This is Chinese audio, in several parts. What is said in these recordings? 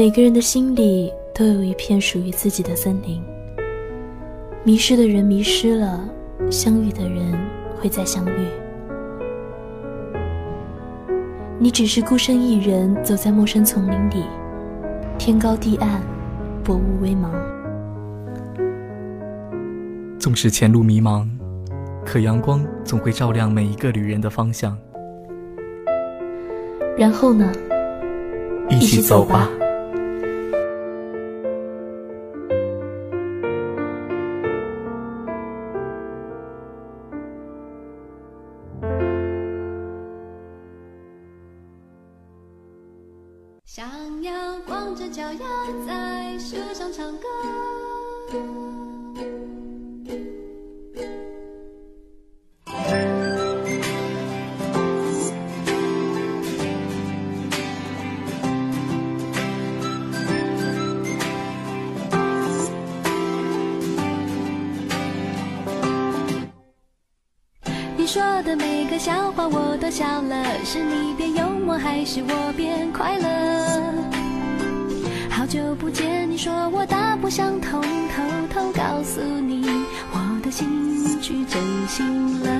每个人的心里都有一片属于自己的森林。迷失的人迷失了，相遇的人会再相遇。你只是孤身一人走在陌生丛林里，天高地暗，薄雾微茫。纵使前路迷茫，可阳光总会照亮每一个旅人的方向。然后呢？一起走吧。想要光着脚丫在树上唱歌。你说的每个笑话我都笑了，是你变幽默还是我变快乐？久不见，你说我大不相同，偷偷告诉你我的心去真心了。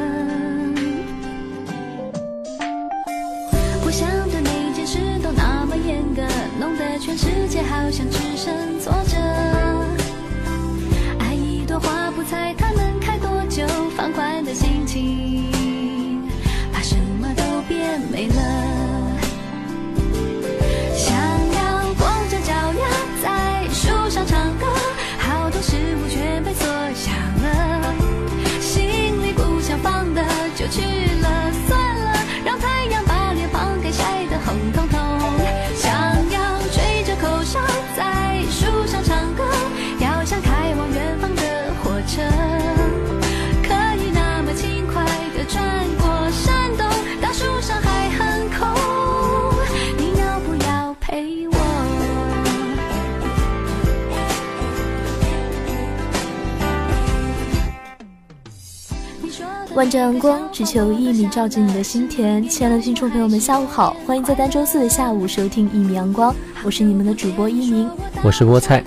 万丈阳光，只求一米照进你的心田。亲爱的听众朋友们，下午好，欢迎在单周四的下午收听一米阳光，我是你们的主播一鸣，我是菠菜，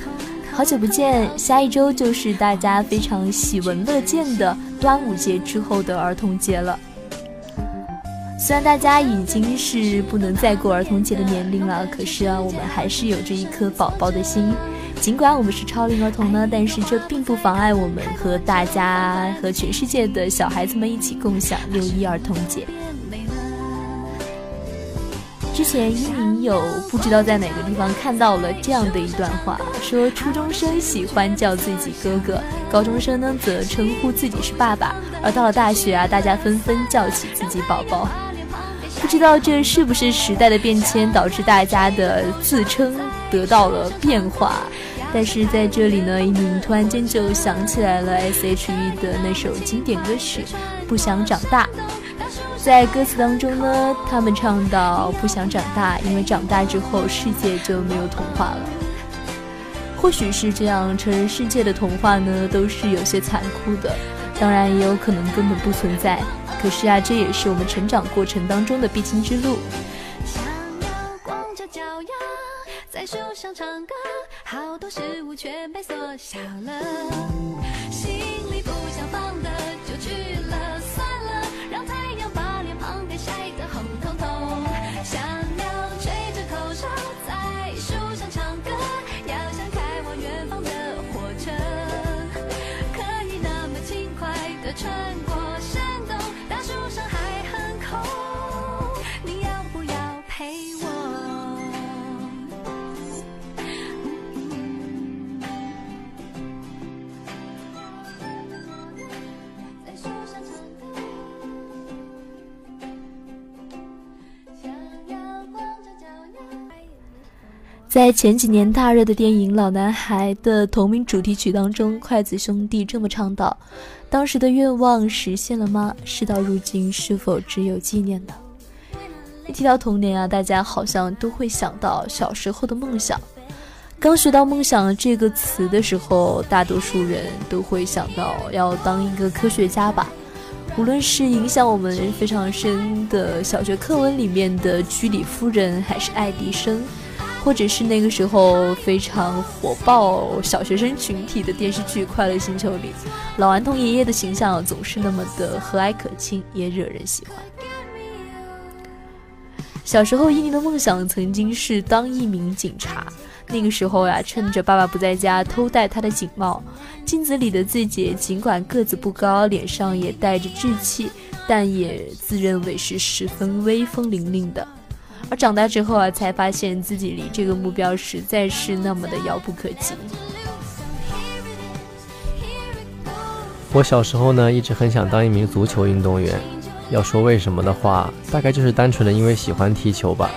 好久不见，下一周就是大家非常喜闻乐见的端午节之后的儿童节了。虽然大家已经是不能再过儿童节的年龄了，可是啊，我们还是有着一颗宝宝的心。尽管我们是超龄儿童呢，但是这并不妨碍我们和大家、和全世界的小孩子们一起共享六一儿童节。之前一鸣有不知道在哪个地方看到了这样的一段话，说初中生喜欢叫自己哥哥，高中生呢则称呼自己是爸爸，而到了大学啊，大家纷纷叫起自己宝宝。不知道这是不是时代的变迁导致大家的自称得到了变化？但是在这里呢，一鸣突然间就想起来了 S.H.E 的那首经典歌曲《不想长大》。在歌词当中呢，他们唱到“不想长大，因为长大之后世界就没有童话了”。或许是这样，成人世界的童话呢，都是有些残酷的，当然也有可能根本不存在。可是啊，这也是我们成长过程当中的必经之路。在树上唱歌，好多事物全被缩小了，在前几年大热的电影《老男孩》的同名主题曲当中，筷子兄弟这么唱道：“当时的愿望实现了吗？事到如今，是否只有纪念呢？”一提到童年啊，大家好像都会想到小时候的梦想。刚学到“梦想”这个词的时候，大多数人都会想到要当一个科学家吧。无论是影响我们非常深的小学课文里面的居里夫人，还是爱迪生。或者是那个时候非常火爆小学生群体的电视剧《快乐星球》里，老顽童爷爷的形象总是那么的和蔼可亲，也惹人喜欢。小时候，伊妮的梦想曾经是当一名警察。那个时候呀，趁着爸爸不在家，偷戴他的警帽。镜子里的自己，尽管个子不高，脸上也带着稚气，但也自认为是十分威风凛凛的。而长大之后啊，才发现自己离这个目标实在是那么的遥不可及。我小时候呢，一直很想当一名足球运动员。要说为什么的话，大概就是单纯的因为喜欢踢球吧。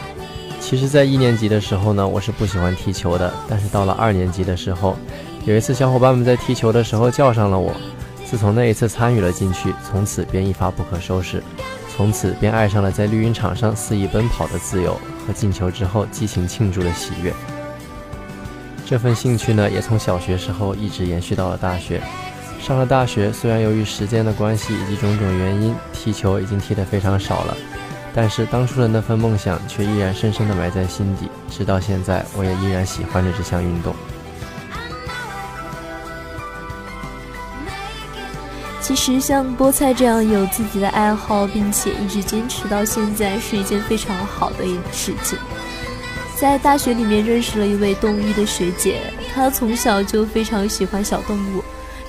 其实，在一年级的时候呢，我是不喜欢踢球的。但是到了二年级的时候，有一次小伙伴们在踢球的时候叫上了我。自从那一次参与了进去，从此便一发不可收拾。从此便爱上了在绿茵场上肆意奔跑的自由和进球之后激情庆祝的喜悦。这份兴趣呢，也从小学时候一直延续到了大学。上了大学，虽然由于时间的关系以及种种原因，踢球已经踢得非常少了，但是当初的那份梦想却依然深深地埋在心底。直到现在，我也依然喜欢着这项运动。其实，像菠菜这样有自己的爱好，并且一直坚持到现在，是一件非常好的一事情。在大学里面认识了一位动物医的学姐，她从小就非常喜欢小动物。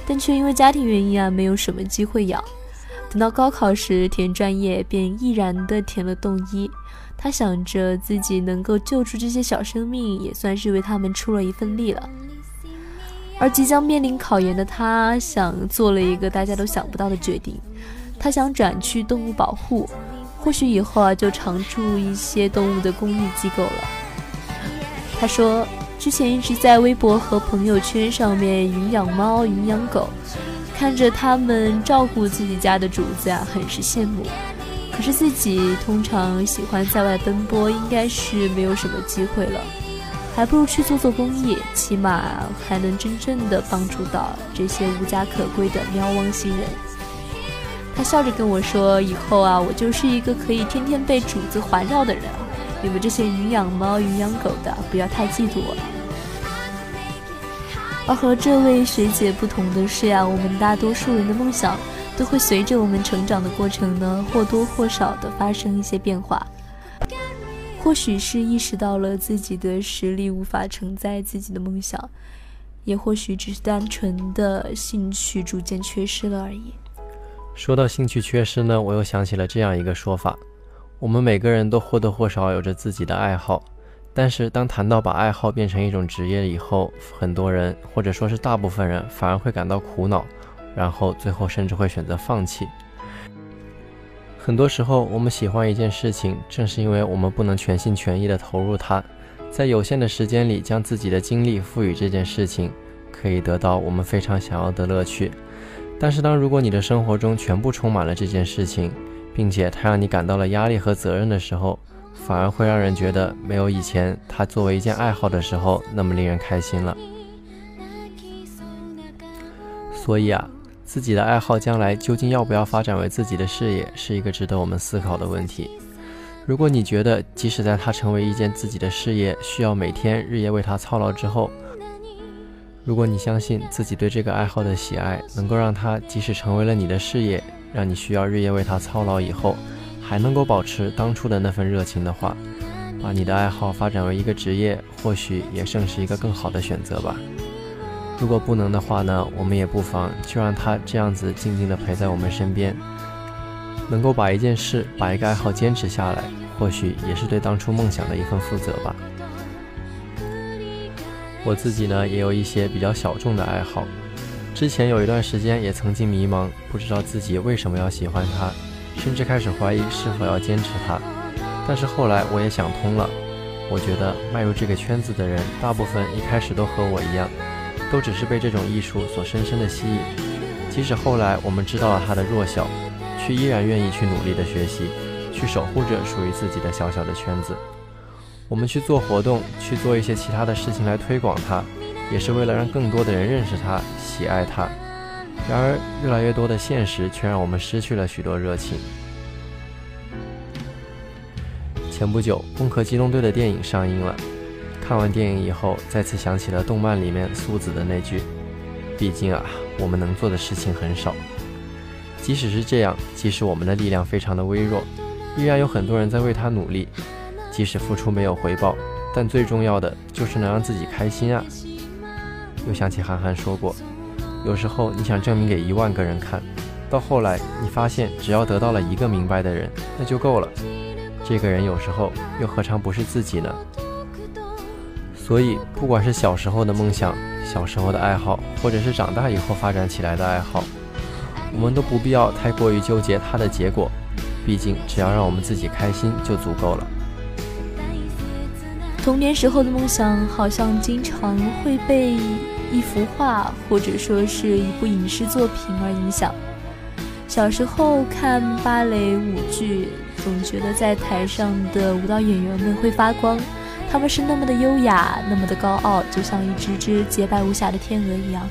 但却因为家庭原因啊，没有什么机会养。等到高考时填专业，便毅然的填了动医。他想着自己能够救出这些小生命，也算是为他们出了一份力了。而即将面临考研的他，想做了一个大家都想不到的决定，他想转去动物保护，或许以后啊，就常驻一些动物的公益机构了。他说。之前一直在微博和朋友圈上面云养猫、云养狗，看着他们照顾自己家的主子啊，很是羡慕。可是自己通常喜欢在外奔波，应该是没有什么机会了，还不如去做做公益，起码还能真正的帮助到这些无家可归的喵汪星人。他笑着跟我说：“以后啊，我就是一个可以天天被主子环绕的人。”你们这些云养猫、云养狗的，不要太嫉妒我了。而和这位学姐不同的是呀，我们大多数人的梦想都会随着我们成长的过程呢，或多或少的发生一些变化。或许是意识到了自己的实力无法承载自己的梦想，也或许只是单纯的兴趣逐渐缺失了而已。说到兴趣缺失呢，我又想起了这样一个说法。我们每个人都或多或少有着自己的爱好，但是当谈到把爱好变成一种职业以后，很多人或者说是大部分人反而会感到苦恼，然后最后甚至会选择放弃。很多时候，我们喜欢一件事情，正是因为我们不能全心全意地投入它，在有限的时间里将自己的精力赋予这件事情，可以得到我们非常想要的乐趣。但是，当如果你的生活中全部充满了这件事情，并且它让你感到了压力和责任的时候，反而会让人觉得没有以前它作为一件爱好的时候那么令人开心了。所以啊，自己的爱好将来究竟要不要发展为自己的事业，是一个值得我们思考的问题。如果你觉得即使在它成为一件自己的事业，需要每天日夜为它操劳之后，如果你相信自己对这个爱好的喜爱能够让它即使成为了你的事业，让你需要日夜为它操劳以后，还能够保持当初的那份热情的话，把你的爱好发展为一个职业，或许也正是一个更好的选择吧。如果不能的话呢，我们也不妨就让它这样子静静的陪在我们身边。能够把一件事、把一个爱好坚持下来，或许也是对当初梦想的一份负责吧。我自己呢，也有一些比较小众的爱好。之前有一段时间也曾经迷茫，不知道自己为什么要喜欢它，甚至开始怀疑是否要坚持它。但是后来我也想通了，我觉得迈入这个圈子的人，大部分一开始都和我一样，都只是被这种艺术所深深的吸引。即使后来我们知道了它的弱小，却依然愿意去努力的学习，去守护着属于自己的小小的圈子。我们去做活动，去做一些其他的事情来推广它。也是为了让更多的人认识它、喜爱它。然而，越来越多的现实却让我们失去了许多热情。前不久，《攻壳机动队》的电影上映了，看完电影以后，再次想起了动漫里面素子的那句：“毕竟啊，我们能做的事情很少。即使是这样，即使我们的力量非常的微弱，依然有很多人在为他努力。即使付出没有回报，但最重要的就是能让自己开心啊。”又想起韩寒说过：“有时候你想证明给一万个人看，到后来你发现只要得到了一个明白的人，那就够了。这个人有时候又何尝不是自己呢？”所以，不管是小时候的梦想、小时候的爱好，或者是长大以后发展起来的爱好，我们都不必要太过于纠结它的结果。毕竟，只要让我们自己开心就足够了。童年时候的梦想，好像经常会被一幅画或者说是一部影视作品而影响。小时候看芭蕾舞剧，总觉得在台上的舞蹈演员们会发光。他们是那么的优雅，那么的高傲，就像一只只洁白无瑕的天鹅一样。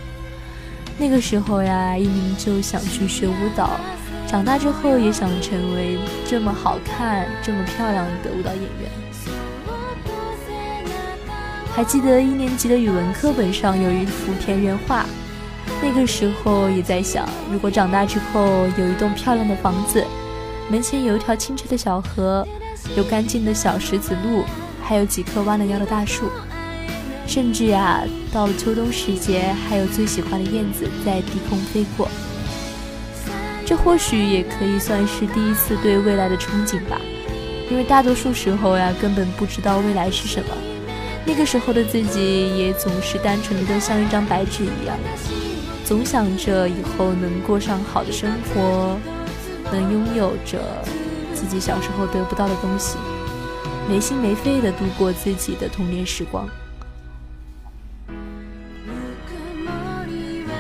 那个时候呀，一鸣就想去学舞蹈，长大之后也想成为这么好看、这么漂亮的舞蹈演员。还记得一年级的语文课本上有一幅田园画，那个时候也在想，如果长大之后有一栋漂亮的房子，门前有一条清澈的小河，有干净的小石子路。还有几棵弯了腰的大树，甚至呀，到了秋冬时节，还有最喜欢的燕子在低空飞过。这或许也可以算是第一次对未来的憧憬吧，因为大多数时候呀，根本不知道未来是什么。那个时候的自己也总是单纯的像一张白纸一样，总想着以后能过上好的生活，能拥有着自己小时候得不到的东西。没心没肺的度过自己的童年时光。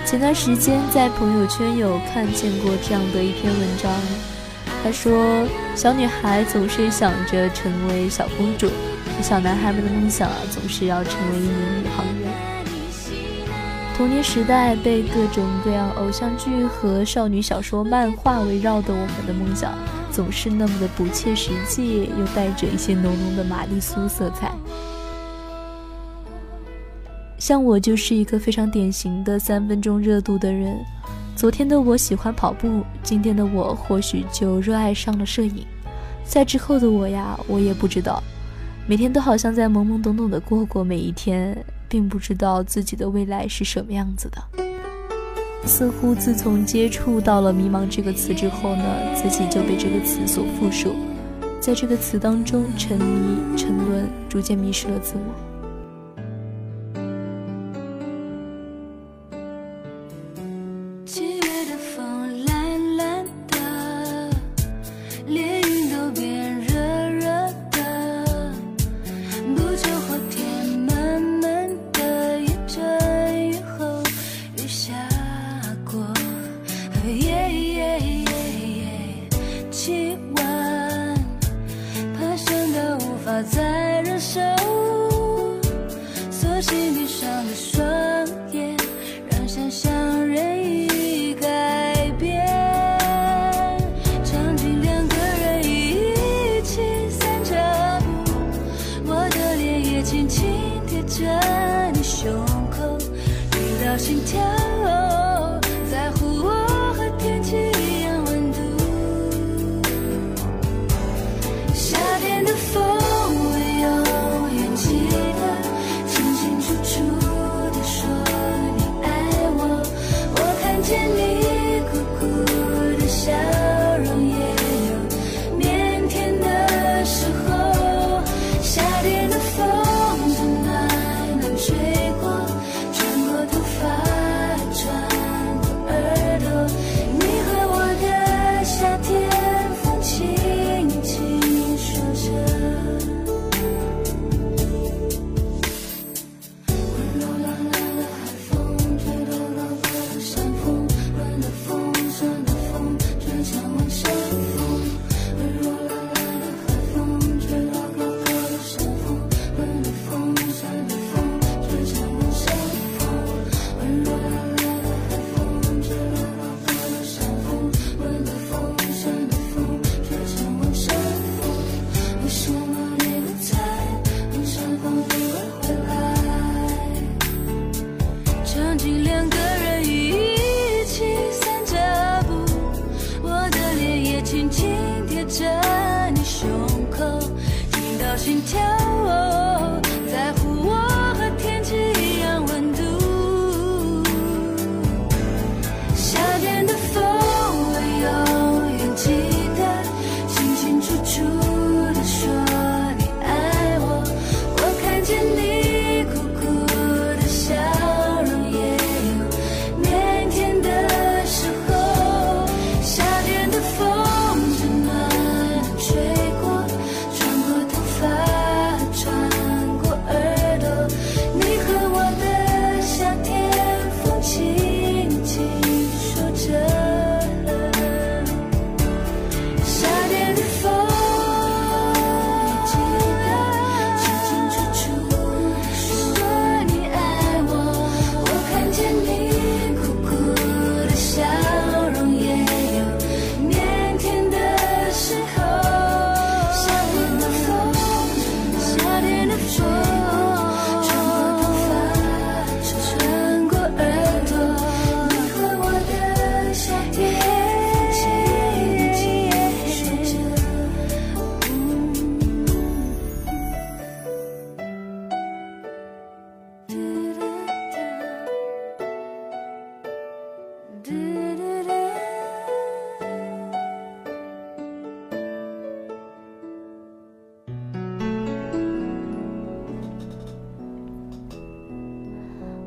前段时间在朋友圈有看见过这样的一篇文章，他说：“小女孩总是想着成为小公主，小男孩们的梦想啊，总是要成为一名宇航员。”童年时代被各种各样偶像剧和少女小说、漫画围绕的我们的梦想。总是那么的不切实际，又带着一些浓浓的玛丽苏色彩。像我就是一个非常典型的三分钟热度的人。昨天的我喜欢跑步，今天的我或许就热爱上了摄影。在之后的我呀，我也不知道。每天都好像在懵懵懂懂的过过每一天，并不知道自己的未来是什么样子的。似乎自从接触到了“迷茫”这个词之后呢，自己就被这个词所缚束，在这个词当中沉迷、沉沦，逐渐迷失了自我。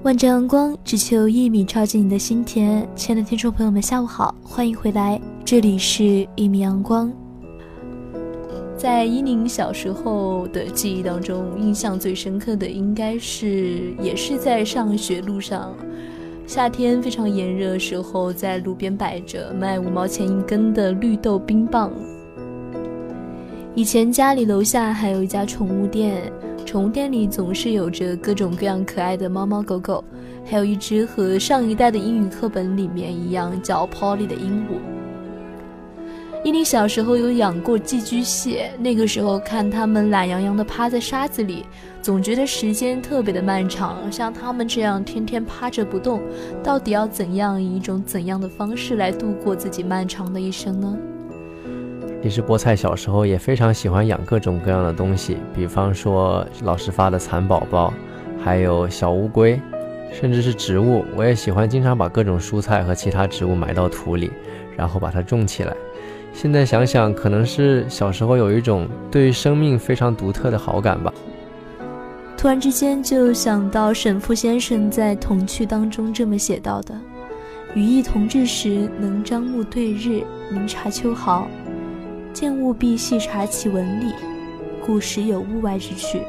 万丈阳光，只求一米照进你的心田。亲爱的听众朋友们，下午好，欢迎回来，这里是《一米阳光》。在伊宁小时候的记忆当中，印象最深刻的应该是，也是在上学路上，夏天非常炎热时候，在路边摆着卖五毛钱一根的绿豆冰棒。以前家里楼下还有一家宠物店。宠物店里总是有着各种各样可爱的猫猫狗狗，还有一只和上一代的英语课本里面一样叫 Polly 的鹦鹉。伊妮小时候有养过寄居蟹，那个时候看它们懒洋洋地趴在沙子里，总觉得时间特别的漫长。像它们这样天天趴着不动，到底要怎样以一种怎样的方式来度过自己漫长的一生呢？其实菠菜小时候也非常喜欢养各种各样的东西，比方说老师发的蚕宝宝，还有小乌龟，甚至是植物。我也喜欢经常把各种蔬菜和其他植物埋到土里，然后把它种起来。现在想想，可能是小时候有一种对于生命非常独特的好感吧。突然之间就想到沈复先生在《童趣》当中这么写到的：“与意同志时，能张目对日，明察秋毫。”见物必细察其纹理，故时有物外之趣。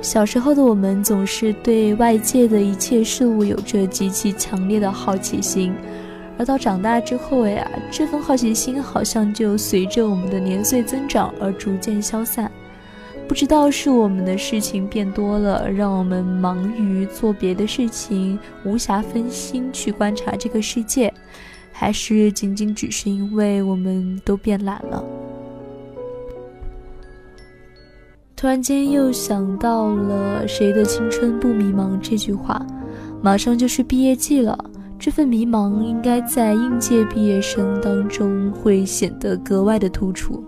小时候的我们总是对外界的一切事物有着极其强烈的好奇心，而到长大之后呀，这份好奇心好像就随着我们的年岁增长而逐渐消散。不知道是我们的事情变多了，让我们忙于做别的事情，无暇分心去观察这个世界。还是仅仅只是因为我们都变懒了。突然间又想到了“谁的青春不迷茫”这句话，马上就是毕业季了，这份迷茫应该在应届毕业生当中会显得格外的突出。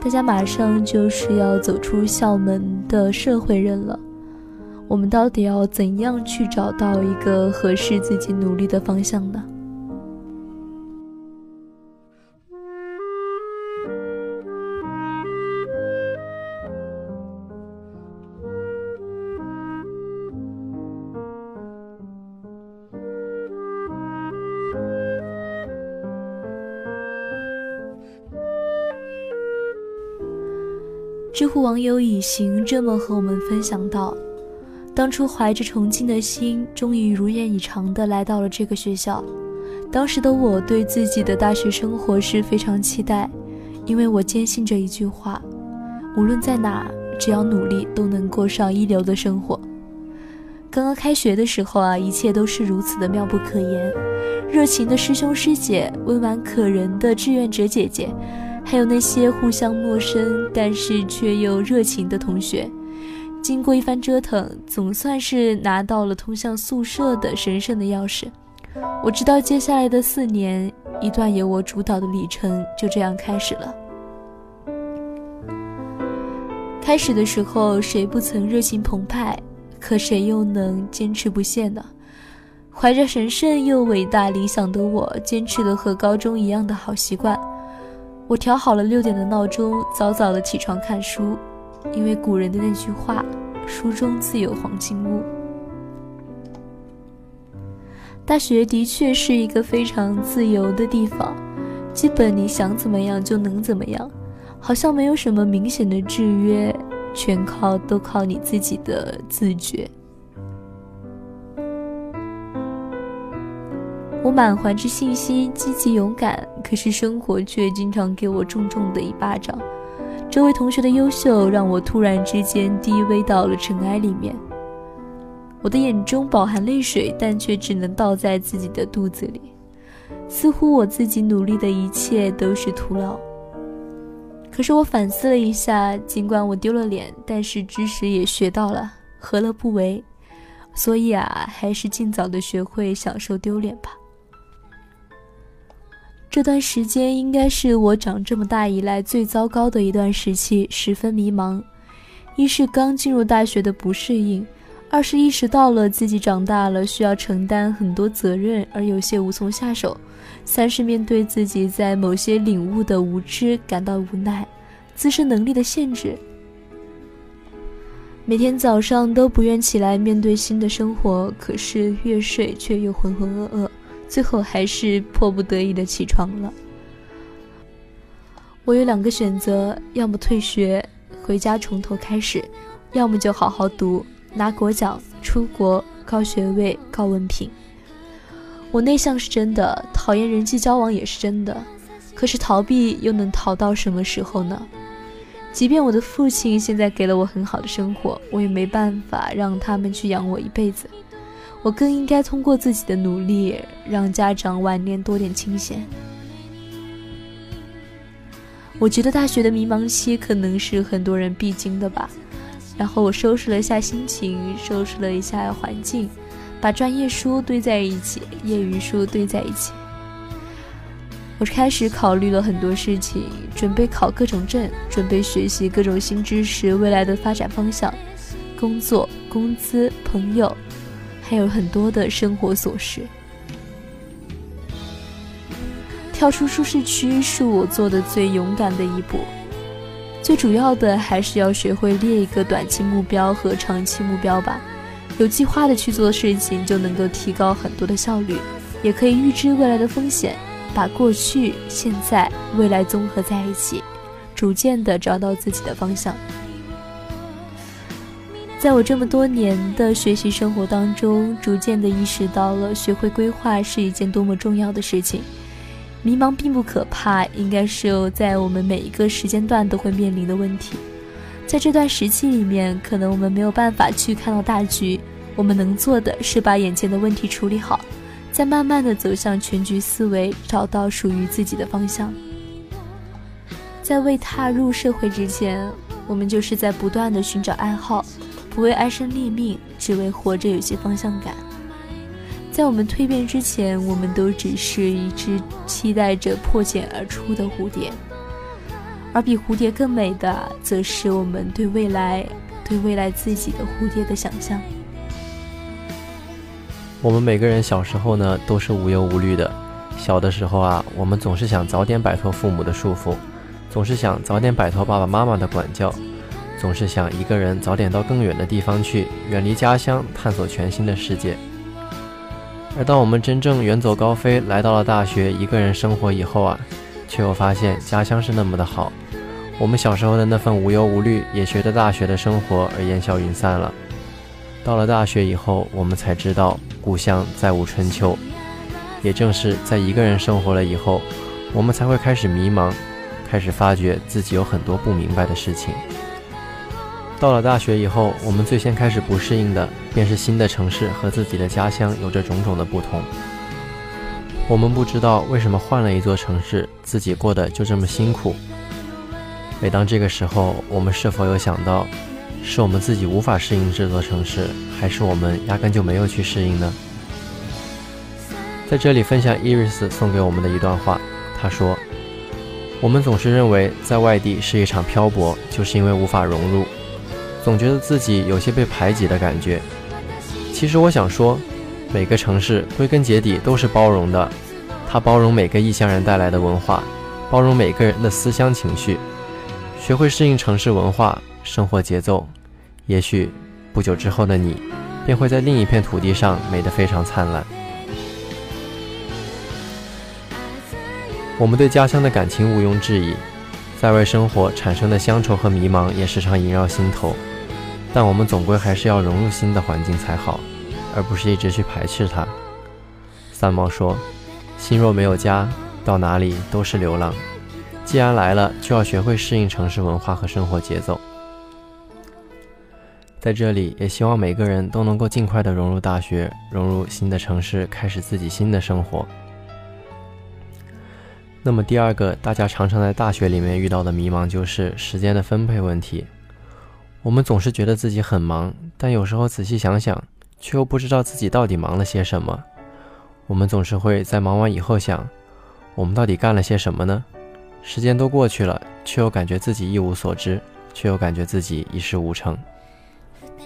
大家马上就是要走出校门的社会人了。我们到底要怎样去找到一个合适自己努力的方向呢？知乎网友以行这么和我们分享到。当初怀着崇敬的心，终于如愿以偿地来到了这个学校。当时的我对自己的大学生活是非常期待，因为我坚信着一句话：无论在哪，只要努力，都能过上一流的生活。刚刚开学的时候啊，一切都是如此的妙不可言。热情的师兄师姐，温婉可人的志愿者姐姐，还有那些互相陌生但是却又热情的同学。经过一番折腾，总算是拿到了通向宿舍的神圣的钥匙。我知道接下来的四年，一段由我主导的旅程就这样开始了。开始的时候，谁不曾热情澎湃？可谁又能坚持不懈呢？怀着神圣又伟大理想的我，坚持了和高中一样的好习惯。我调好了六点的闹钟，早早的起床看书。因为古人的那句话，“书中自有黄金屋”。大学的确是一个非常自由的地方，基本你想怎么样就能怎么样，好像没有什么明显的制约，全靠都靠你自己的自觉。我满怀着信心，积极勇敢，可是生活却经常给我重重的一巴掌。这位同学的优秀让我突然之间低微到了尘埃里面，我的眼中饱含泪水，但却只能倒在自己的肚子里，似乎我自己努力的一切都是徒劳。可是我反思了一下，尽管我丢了脸，但是知识也学到了，何乐不为？所以啊，还是尽早的学会享受丢脸吧。这段时间应该是我长这么大以来最糟糕的一段时期，十分迷茫。一是刚进入大学的不适应，二是意识到了自己长大了需要承担很多责任而有些无从下手，三是面对自己在某些领悟的无知感到无奈，自身能力的限制。每天早上都不愿起来面对新的生活，可是越睡却又浑浑噩噩，最后还是迫不得已的起床了。我有两个选择：要么退学回家从头开始，要么就好好读，拿国奖、出国、高学位、高文凭。我内向是真的，讨厌人际交往也是真的，可是逃避又能逃到什么时候呢？即便我的父亲现在给了我很好的生活，我也没办法让他们去养我一辈子。我更应该通过自己的努力，让家长晚年多点清闲。我觉得大学的迷茫期可能是很多人必经的吧。然后我收拾了一下心情，收拾了一下环境，把专业书堆在一起，业余书堆在一起。我开始考虑了很多事情，准备考各种证，准备学习各种新知识，未来的发展方向、工作、工资、朋友，还有很多的生活琐事。跳出舒适区是我做的最勇敢的一步。最主要的还是要学会列一个短期目标和长期目标吧。有计划的去做事情，就能够提高很多的效率，也可以预知未来的风险。把过去、现在、未来综合在一起，逐渐的找到自己的方向。在我这么多年的学习生活当中，逐渐的意识到了学会规划是一件多么重要的事情。迷茫并不可怕，应该是在我们每一个时间段都会面临的问题。在这段时期里面，可能我们没有办法去看到大局，我们能做的是把眼前的问题处理好。再慢慢的走向全局思维，找到属于自己的方向。在未踏入社会之前，我们就是在不断的寻找爱好，不为安身立命，只为活着有些方向感。在我们蜕变之前，我们都只是一只期待着破茧而出的蝴蝶，而比蝴蝶更美的，则是我们对未来、对未来自己的蝴蝶的想象。我们每个人小时候呢，都是无忧无虑的。小的时候啊，我们总是想早点摆脱父母的束缚，总是想早点摆脱爸爸妈妈的管教，总是想一个人早点到更远的地方去，远离家乡，探索全新的世界。而当我们真正远走高飞，来到了大学，一个人生活以后啊，却又发现家乡是那么的好。我们小时候的那份无忧无虑，也随着大学的生活而烟消云散了。到了大学以后，我们才知道。故乡再无春秋，也正是在一个人生活了以后，我们才会开始迷茫，开始发觉自己有很多不明白的事情。到了大学以后，我们最先开始不适应的，便是新的城市和自己的家乡有着种种的不同。我们不知道为什么换了一座城市，自己过得就这么辛苦。每当这个时候，我们是否有想到？是我们自己无法适应这座城市，还是我们压根就没有去适应呢？在这里分享 Iris 送给我们的一段话，他说：“我们总是认为在外地是一场漂泊，就是因为无法融入，总觉得自己有些被排挤的感觉。其实我想说，每个城市归根结底都是包容的，它包容每个异乡人带来的文化，包容每个人的思乡情绪，学会适应城市文化。”生活节奏，也许不久之后的你，便会在另一片土地上美得非常灿烂。我们对家乡的感情毋庸置疑，在外生活产生的乡愁和迷茫也时常萦绕心头。但我们总归还是要融入新的环境才好，而不是一直去排斥它。三毛说：“心若没有家，到哪里都是流浪。既然来了，就要学会适应城市文化和生活节奏。”在这里，也希望每个人都能够尽快的融入大学，融入新的城市，开始自己新的生活。那么，第二个大家常常在大学里面遇到的迷茫就是时间的分配问题。我们总是觉得自己很忙，但有时候仔细想想，却又不知道自己到底忙了些什么。我们总是会在忙完以后想，我们到底干了些什么呢？时间都过去了，却又感觉自己一无所知，却又感觉自己一事无成。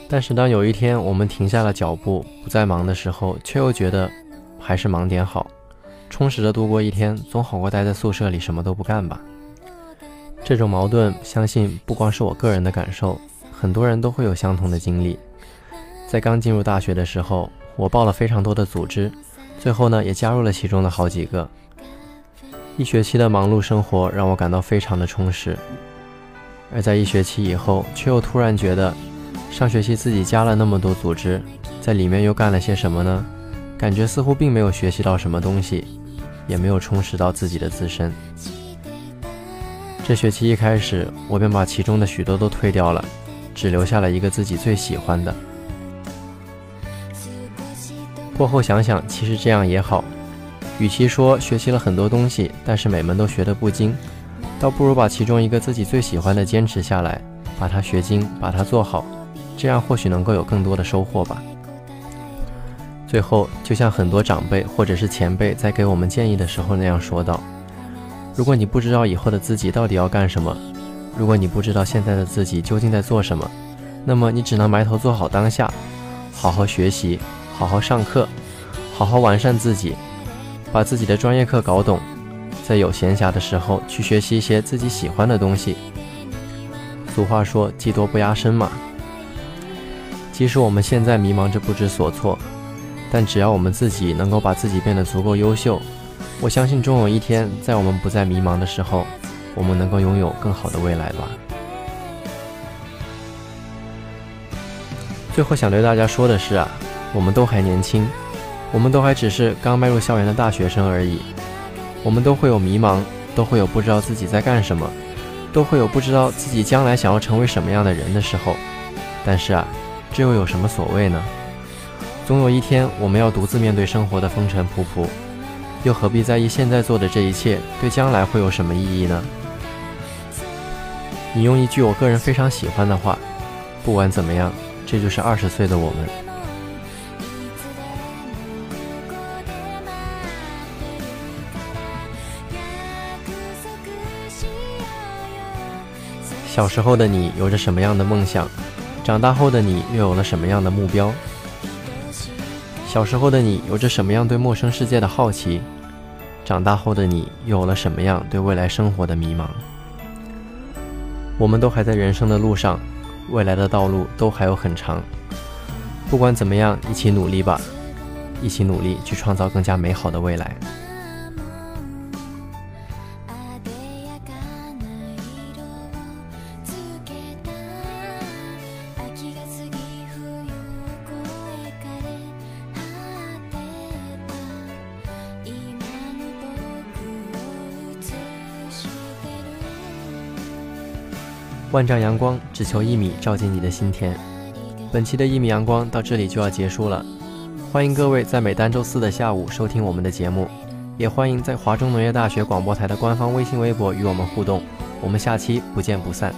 但是当有一天我们停下了脚步，不再忙的时候，却又觉得还是忙点好，充实的度过一天，总好过待在宿舍里什么都不干吧。这种矛盾，相信不光是我个人的感受，很多人都会有相同的经历。在刚进入大学的时候，我报了非常多的组织，最后呢也加入了其中的好几个。一学期的忙碌生活让我感到非常的充实，而在一学期以后，却又突然觉得，上学期自己加了那么多组织，在里面又干了些什么呢？感觉似乎并没有学习到什么东西，也没有充实到自己的自身。这学期一开始，我便把其中的许多都退掉了，只留下了一个自己最喜欢的。过后想想，其实这样也好。与其说学习了很多东西，但是每门都学得不精，倒不如把其中一个自己最喜欢的坚持下来，把它学精，把它做好，这样或许能够有更多的收获吧。最后，就像很多长辈或者是前辈在给我们建议的时候那样说道：“如果你不知道以后的自己到底要干什么，如果你不知道现在的自己究竟在做什么，那么你只能埋头做好当下，好好学习。”好好上课，好好完善自己，把自己的专业课搞懂，在有闲暇的时候去学习一些自己喜欢的东西。俗话说“技多不压身”嘛。即使我们现在迷茫着不知所措，但只要我们自己能够把自己变得足够优秀，我相信终有一天，在我们不再迷茫的时候，我们能够拥有更好的未来吧。最后想对大家说的是啊。我们都还年轻，我们都还只是刚迈入校园的大学生而已。我们都会有迷茫，都会有不知道自己在干什么，都会有不知道自己将来想要成为什么样的人的时候。但是啊，这又有什么所谓呢？总有一天我们要独自面对生活的风尘仆仆，又何必在意现在做的这一切对将来会有什么意义呢？你用一句我个人非常喜欢的话：不管怎么样，这就是二十岁的我们。小时候的你有着什么样的梦想？长大后的你又有了什么样的目标？小时候的你有着什么样对陌生世界的好奇？长大后的你又有了什么样对未来生活的迷茫？我们都还在人生的路上，未来的道路都还有很长。不管怎么样，一起努力吧，一起努力去创造更加美好的未来。万丈阳光，只求一米照进你的心田。本期的一米阳光到这里就要结束了，欢迎各位在每单周四的下午收听我们的节目，也欢迎在华中农业大学广播台的官方微信、微博与我们互动。我们下期不见不散。